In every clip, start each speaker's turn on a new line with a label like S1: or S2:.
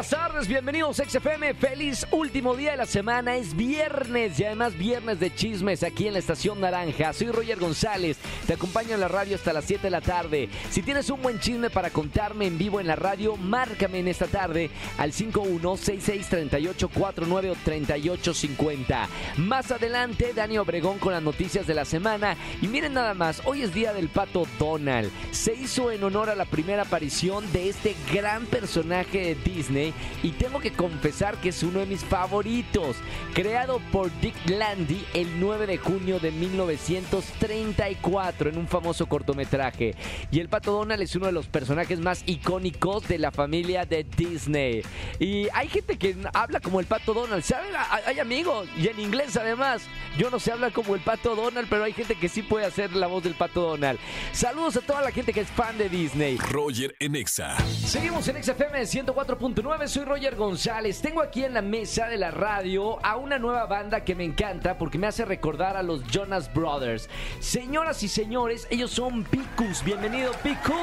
S1: Buenas tardes, bienvenidos a XFM. Feliz último día de la semana. Es viernes y además viernes de chismes aquí en la estación Naranja. Soy Roger González. Te acompaño en la radio hasta las 7 de la tarde. Si tienes un buen chisme para contarme en vivo en la radio, márcame en esta tarde al 51663849 o 3850. Más adelante, Dani Obregón con las noticias de la semana. Y miren nada más, hoy es día del pato Donald. Se hizo en honor a la primera aparición de este gran personaje de Disney y tengo que confesar que es uno de mis favoritos. Creado por Dick Landy el 9 de junio de 1934 en un famoso cortometraje. Y el pato Donald es uno de los personajes más icónicos de la familia de Disney. Y hay gente que habla como el pato Donald, ¿saben? Hay amigos y en inglés además. Yo no sé hablar como el pato Donald, pero hay gente que sí puede hacer la voz del pato Donald. Saludos a toda la gente que es fan de Disney.
S2: Roger en Exa.
S1: Seguimos en XFM 104.9, soy Roger González. Tengo aquí en la mesa de la radio a una nueva banda que me encanta porque me hace recordar a los Jonas Brothers. Señoras y señores, ellos son Picus. Bienvenido, Picus.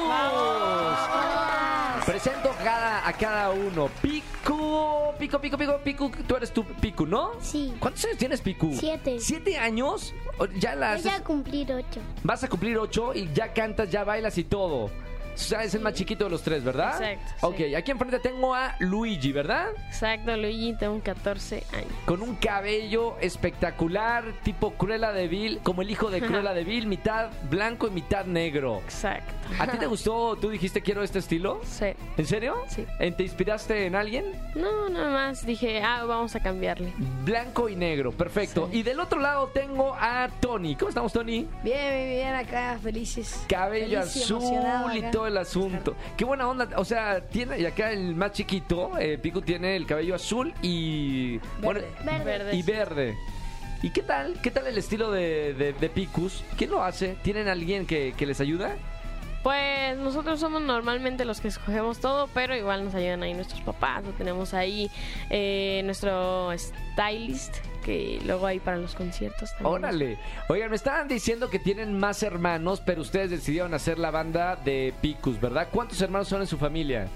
S1: Presento cada- a cada uno. Picu, Pico, Pico, Pico, Picu. Tú eres tu Picu, ¿no?
S3: Sí.
S1: ¿Cuántos años tienes, Picu?
S3: Siete.
S1: ¿Siete años? Ya las...
S3: Voy a cumplir ocho.
S1: Vas a cumplir ocho y ya cantas, ya bailas y todo. O sea, es el más chiquito de los tres, ¿verdad?
S4: Exacto,
S1: Ok,
S4: sí.
S1: aquí enfrente tengo a Luigi, ¿verdad?
S4: Exacto, Luigi, tengo 14 años.
S1: Con un cabello espectacular, tipo Cruella de Vil, como el hijo de Cruella de Vil, mitad blanco y mitad negro.
S4: Exacto.
S1: ¿A ti te gustó? ¿Tú dijiste quiero este estilo?
S4: Sí.
S1: ¿En serio?
S4: Sí.
S1: ¿Eh, ¿Te inspiraste en alguien?
S4: No, nada más dije, ah, vamos a cambiarle.
S1: Blanco y negro, perfecto.
S4: Sí.
S1: Y del otro lado tengo a Tony. ¿Cómo estamos, Tony?
S5: Bien, bien, bien, acá felices.
S1: Cabello
S5: Feliz
S1: azul y todo el asunto. Qué buena onda. O sea, tiene, y acá el más chiquito, eh, Pico, tiene el cabello azul y. bueno,
S3: Verde.
S4: Verde.
S1: y verde. ¿Y qué tal? ¿Qué tal el estilo de, de- de Picus? ¿Quién lo hace? ¿Tienen alguien que, que les ayuda?
S4: Pues nosotros somos normalmente los que escogemos todo, pero igual nos ayudan ahí nuestros papás. Lo tenemos ahí eh, nuestro stylist, que luego hay para los conciertos también.
S1: Órale. Oigan, me estaban diciendo que tienen más hermanos, pero ustedes decidieron hacer la banda de Picus, ¿verdad? ¿Cuántos hermanos son en su familia?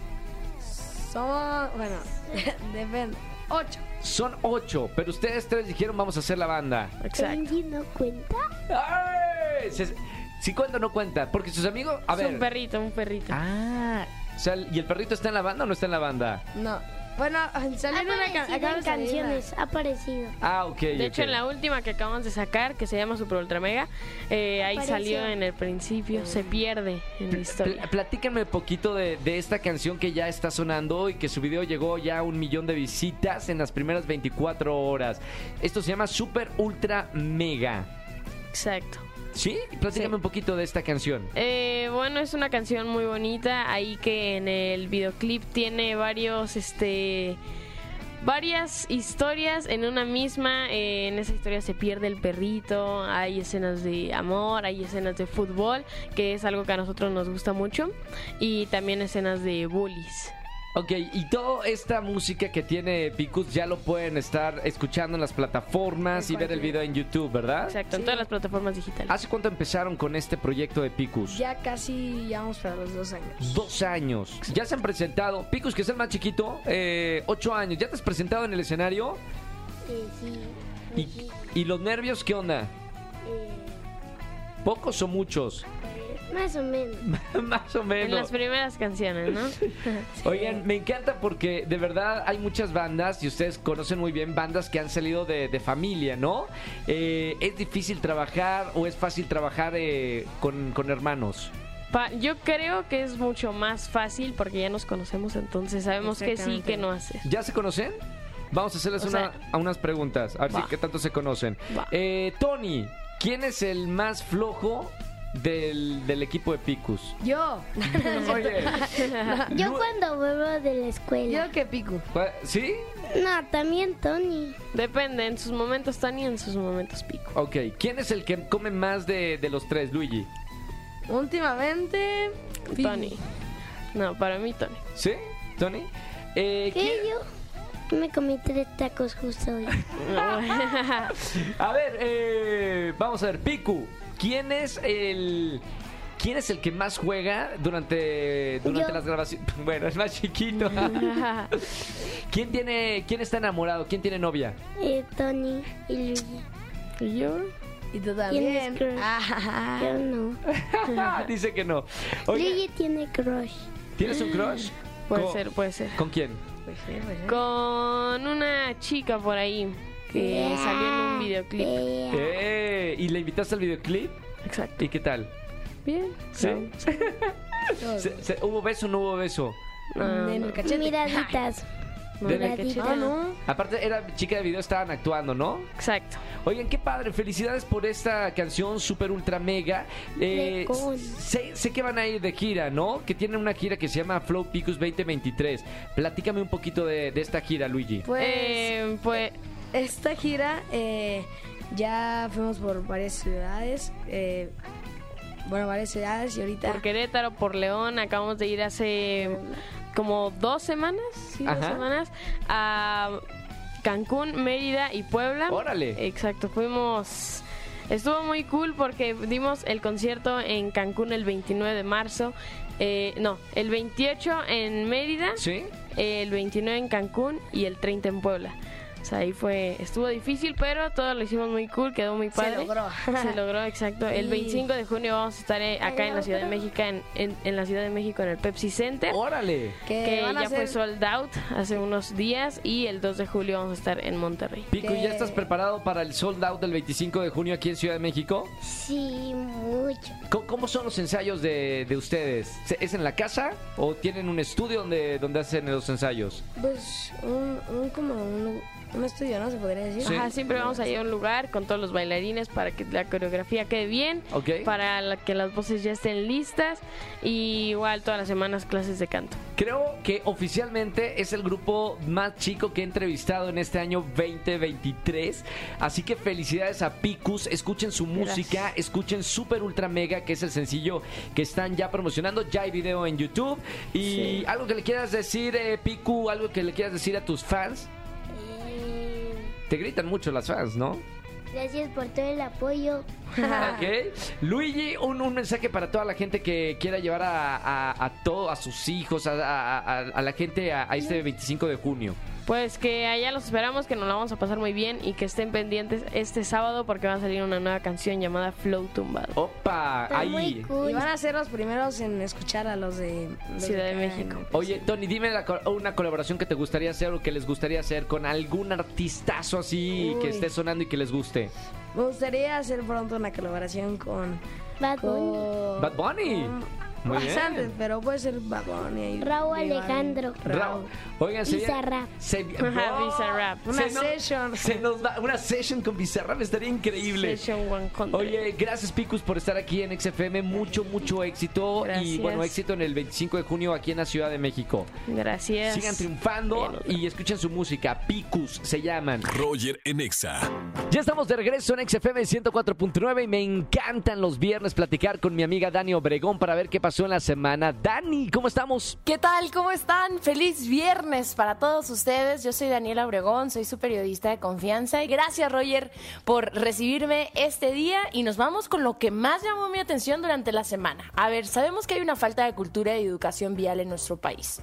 S5: Somos, bueno, depende. Ocho.
S1: Son ocho, pero ustedes tres dijeron vamos a hacer la banda.
S4: Exacto.
S3: ¿Angie no cuenta?
S1: ¡Ay! Se- si cuenta o no cuenta, porque sus amigos... A
S4: Es
S1: ver...
S4: un perrito, un perrito.
S1: Ah, o sea, ¿y el perrito está en la banda o no está en la banda?
S5: No. Bueno, salió una ca-
S3: en
S5: salir
S3: canciones, ha aparecido.
S1: Ah, ok.
S4: De hecho, en la última que acabamos de sacar, que se llama Super Ultra Mega, eh, ahí salió en el principio, se pierde en la
S1: Pl-
S4: historia.
S1: Platíquenme un poquito de, de esta canción que ya está sonando y que su video llegó ya a un millón de visitas en las primeras 24 horas. Esto se llama Super Ultra Mega.
S4: Exacto.
S1: ¿Sí? Platícame
S4: Sí.
S1: un poquito de esta canción.
S4: Eh, bueno, es una canción muy bonita. Ahí que en el videoclip tiene varios, este, varias historias en una misma. Eh, en esa historia se pierde el perrito. Hay escenas de amor, hay escenas de fútbol, que es algo que a nosotros nos gusta mucho. Y también escenas de bullies.
S1: Ok, y toda esta música que tiene Picus ya lo pueden estar escuchando en las plataformas y ver el video en YouTube, ¿verdad?
S4: Exacto, en
S5: Sí.
S4: todas las plataformas digitales.
S1: ¿Hace cuánto empezaron con este proyecto de Picus?
S5: Ya casi llevamos para los dos años.
S1: Dos años. Ya se han presentado. Picus, que es el más chiquito, eh, ocho años. ¿Ya te has presentado en el escenario?
S3: Eh, sí.
S1: ¿Y,
S3: sí.
S1: y los nervios qué onda?
S3: Eh,
S1: ¿Pocos o muchos?
S3: Más o menos.
S1: Más o
S4: En
S1: menos.
S4: las primeras canciones, ¿no?
S1: Oigan, me encanta porque de verdad hay muchas bandas y ustedes conocen muy bien bandas que han salido de, de familia, ¿no? Eh, ¿Es difícil trabajar o es fácil trabajar eh, con, con hermanos?
S4: Pa- yo creo que es mucho más fácil porque ya nos conocemos, entonces sabemos que sí,
S5: Exactamente.
S4: que no hacer.
S1: ¿Ya se conocen? Vamos a hacerles una-
S4: sea,
S1: a unas preguntas, a ver si qué tanto se conocen. Eh, Tony, ¿quién es el más flojo del, del equipo de Picus?
S5: Yo.
S1: Oye,
S3: Yo cuando vuelvo de la escuela.
S5: Yo que pico.
S1: ¿cuál- ¿sí?
S3: No, también Tony.
S4: Depende, en sus momentos Tony, en sus momentos Pico.
S1: Ok, ¿quién es el que come más de, de los tres, Luigi?
S5: Últimamente.
S4: Tony. No, para mí Tony.
S1: ¿Sí? ¿Tony? Eh,
S3: ¿Qué
S1: ¿quién-
S3: yo? Me comí tres tacos justo hoy.
S1: A ver, eh, vamos a ver, Piku, ¿quién es el quién es el que más juega durante durante
S3: Yo.
S1: las grabaciones? Bueno, es más chiquito. ¿Quién tiene quién está enamorado? ¿Quién tiene novia?
S3: Eh, Tony y Luigi.
S4: ¿Y yo?
S5: Y tú
S3: ¿Tienes
S5: también. Ah,
S3: Yo no.
S1: Dice que no. Oye,
S3: Luigi tiene crush.
S1: ¿tienes un crush?
S4: Puede
S1: ¿Con-
S4: ser, puede ser.
S1: ¿Con quién?
S5: sí.
S4: Con una chica por ahí que salió en un videoclip.
S3: Yeah.
S1: Eh, ¿Y le invitaste al videoclip?
S4: Exacto.
S1: ¿Y qué tal?
S4: Bien.
S1: ¿Sí?
S5: Todo.
S1: Se- se- ¿Hubo beso o no hubo beso?
S4: No,
S5: en
S4: no.
S5: el cachete.
S3: Miraditas.
S1: De-
S3: Miraditas.
S5: Ah, no.
S1: Aparte, era chica de video, estaban actuando, ¿no?
S4: Exacto.
S1: Oigan, qué padre, felicidades por esta canción super ultra mega. Eh, sé, sé que van a ir de gira, ¿no? Que tienen una gira que se llama Flow Picus 2023. Platícame un poquito de, de esta gira, Luigi.
S5: Pues
S4: Eh, pues
S5: esta gira eh, ya fuimos por varias ciudades. eh, bueno, varias ciudades y ahorita.
S4: por Querétaro, por León, acabamos de ir hace como dos semanas, sí, dos semanas, a Cancún, Mérida y Puebla.
S1: Órale.
S4: Exacto, fuimos... Estuvo muy cool porque dimos el concierto en Cancún el 29 de marzo. eh, no, el 28 en Mérida,
S1: ¿Sí?
S4: el 29 en Cancún y el 30 en Puebla. O sea, ahí fue, estuvo difícil, pero todo lo hicimos muy cool, quedó muy
S5: Se
S4: padre.
S5: logró.
S4: Se logró, exacto. El
S5: Sí.
S4: 25 de junio vamos a estar eh, acá en la Ciudad de México, en, en- en la Ciudad de México en el Pepsi Center,
S1: Órale.
S5: Que,
S4: que
S5: van a
S4: ya fue sold out hace unos días y el 2 de julio vamos a estar en Monterrey.
S1: Pico, ¿y ¿ya estás preparado para el sold out del 25 de junio aquí en Ciudad de México?
S3: Sí, mucho.
S1: ¿Cómo, cómo son los ensayos de, de ustedes? ¿Se- ¿Es en la casa o tienen un estudio donde, donde hacen los ensayos?
S5: Pues un, un como un, un estudio, ¿no? Se podría decir.
S1: Sí.
S4: Ajá, siempre vamos a ir a un lugar con todos los bailarines para que la coreografía quede bien,
S1: Ok.
S4: para la- que las voces ya estén listas y igual todas las semanas clases de canto.
S1: Creo que oficialmente es el grupo más chico que he entrevistado en este año 2023. Así que felicidades a Picus. Escuchen su música, escuchen Super Ultra Mega, que es el sencillo que están ya promocionando. Ya hay video en YouTube. Y algo que le quieras decir, eh, Picu, algo que le quieras decir a tus fans. Te gritan mucho las fans, ¿no?
S3: gracias por todo el apoyo.
S1: Ok. Luigi, un, un mensaje para toda la gente que quiera llevar a, a, a todo, a sus hijos, a, la gente a, a este 25 de junio.
S4: Pues que allá los esperamos, que nos la vamos a pasar muy bien y que estén pendientes este sábado porque va a salir una nueva canción llamada Flow Tumbado.
S1: Opa,
S3: Está muy
S1: ahí.
S3: cool.
S5: Y van a ser los primeros en escuchar a los de los
S4: Ciudad de México.
S1: Oye, Tony, dime la una colaboración que te gustaría hacer o que les gustaría hacer con algún artistazo así que esté sonando y que les guste.
S5: Me gustaría hacer pronto una colaboración con.
S3: Bad Bunny.
S5: con
S1: Bad Bunny.
S5: con-
S1: Muy bien.
S5: bastantes, pero puede ser y
S3: Raúl. Alejandro.
S1: Raúl. Oigan, se
S3: Bizarrap.
S1: se-
S4: Ajá,
S1: ¡Oh!
S4: Bizarrap.
S5: Una
S1: Se nos-
S5: session.
S1: Se nos da una session con Bizarrap, estaría increíble.
S4: Session One Country.
S1: Oye, gracias Picus por estar aquí en XFM, mucho, mucho éxito y
S4: Gracias.
S1: bueno, éxito en el 25 de junio aquí en la Ciudad de México.
S4: Gracias.
S1: Sigan triunfando
S4: Bien,
S1: y escuchen su música, Picus se llaman.
S2: Roger en Exa.
S1: Ya estamos de regreso en XFM 104.9 y me encantan los viernes platicar con mi amiga Dani Obregón para ver qué pasó en la semana. Dani, ¿cómo estamos?
S6: ¿Qué tal? ¿Cómo están? Feliz viernes para todos ustedes. Yo soy Daniela Obregón, soy su periodista de confianza y gracias Roger por recibirme este día y nos vamos con lo que más llamó mi atención durante la semana. A ver, sabemos que hay una falta de cultura y educación vial en nuestro país.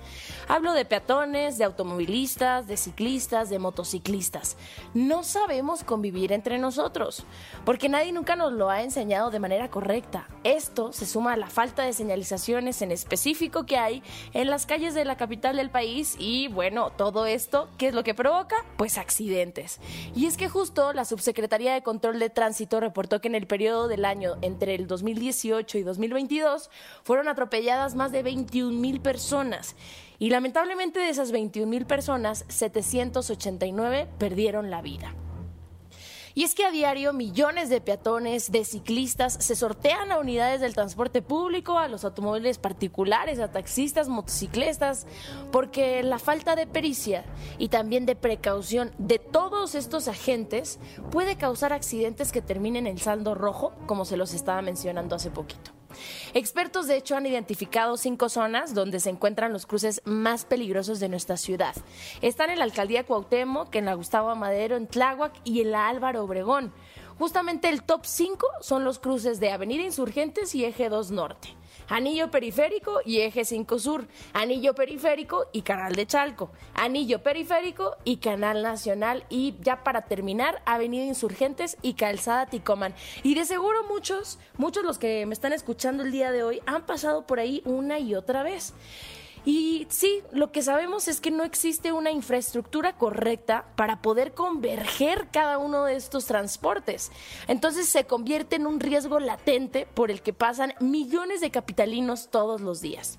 S6: Hablo de peatones, de automovilistas, de ciclistas, de motociclistas. No sabemos convivir entre nosotros porque nadie nunca nos lo ha enseñado de manera correcta. Esto se suma a la falta de señalizaciones en específico que hay en las calles de la capital del país y bueno, todo esto, ¿qué es lo que provoca? Pues accidentes. Y es que justo la Subsecretaría de Control de Tránsito reportó que en el periodo del año entre el 2018 y 2022 fueron atropelladas más de 21 mil personas. Y lamentablemente de esas 21 mil personas, 789 perdieron la vida. Y es que a diario millones de peatones, de ciclistas, se sortean a unidades del transporte público, a los automóviles particulares, a taxistas, motociclistas, porque la falta de pericia y también de precaución de todos estos agentes puede causar accidentes que terminen en saldo rojo, como se los estaba mencionando hace poquito. Expertos, de hecho, han identificado cinco zonas donde se encuentran los cruces más peligrosos de nuestra ciudad. Están en la alcaldía Cuauhtémoc, en la Gustavo Amadero, en Tláhuac y en la Álvaro Obregón. Justamente el top 5 son los cruces de Avenida Insurgentes y Eje 2 Norte. Anillo Periférico y Eje 5 Sur, Anillo Periférico y Canal de Chalco, Anillo Periférico y Canal Nacional y ya para terminar, Avenida Insurgentes y Calzada Ticoman. Y de seguro muchos, muchos los que me están escuchando el día de hoy han pasado por ahí una y otra vez. Y sí, lo que sabemos es que no existe una infraestructura correcta para poder converger cada uno de estos transportes. Entonces se convierte en un riesgo latente por el que pasan millones de capitalinos todos los días.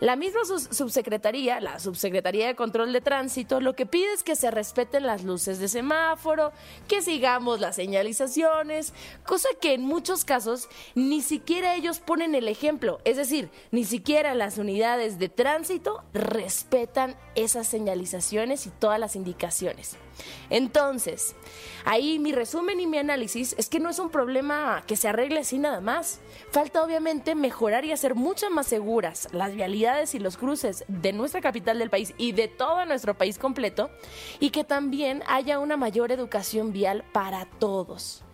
S6: La misma subsecretaría, la Subsecretaría de Control de Tránsito, lo que pide es que se respeten las luces de semáforo, que sigamos las señalizaciones, cosa que en muchos casos ni siquiera ellos ponen el ejemplo, es decir, ni siquiera las unidades de tránsito respetan esas señalizaciones y todas las indicaciones. Entonces, ahí mi resumen y mi análisis es que no es un problema que se arregle así nada más. Falta obviamente mejorar y hacer mucho más seguras las vialidades y los cruces de nuestra capital del país y de todo nuestro país completo y que también haya una mayor educación vial para todos.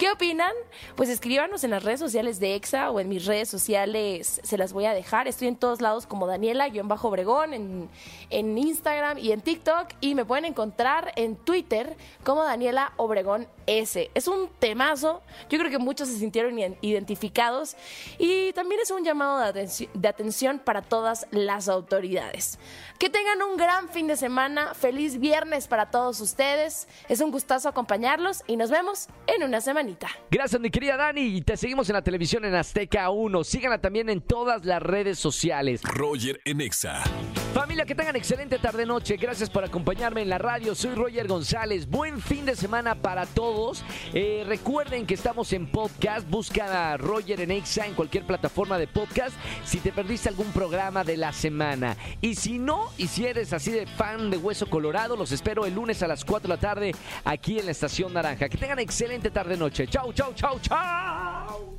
S6: ¿Qué opinan? Pues escríbanos en las redes sociales de EXA o en mis redes sociales, se las voy a dejar. Estoy en todos lados como Daniela-Obregón, en, en Instagram y en TikTok. Y me pueden encontrar en Twitter como Daniela Obregón S. Es un temazo. Yo creo que muchos se sintieron identificados. Y también es un llamado de atención para todas las autoridades. Que tengan un gran fin de semana. Feliz viernes para todos ustedes. Es un gustazo acompañarlos y nos vemos en una semana.
S1: Gracias, mi querida Dani. Y te seguimos en la televisión en Azteca 1. Síganla también en todas las redes sociales.
S2: Roger Enexa.
S1: Familia, que tengan excelente tarde-noche. Gracias por acompañarme en la radio. Soy Roger González. Buen fin de semana para todos. Eh, recuerden que estamos en podcast. Busca a Roger Enexa en cualquier plataforma de podcast si te perdiste algún programa de la semana. Y si no, y si eres así de fan de Hueso Colorado, los espero el lunes a las 4 de la tarde aquí en la Estación Naranja. Que tengan excelente tarde-noche. Chau, chau, chau, chau.